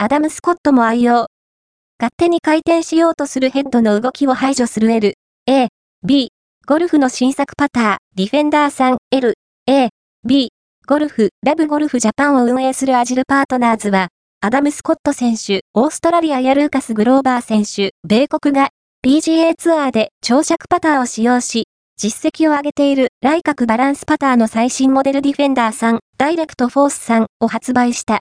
アダム・スコットも愛用。勝手に回転しようとするヘッドの動きを排除する L、A、B、ゴルフの新作パター、ディフェンダーさん、L、A、B、ゴルフ、ラブゴルフジャパンを運営するアジルパートナーズは、アダム・スコット選手、オーストラリアやルーカス・グローバー選手、米国が PGA ツアーで長尺パターを使用し、実績を上げている来角バランスパターの最新モデルディフェンダーさん、ダイレクトフォースさんを発売した。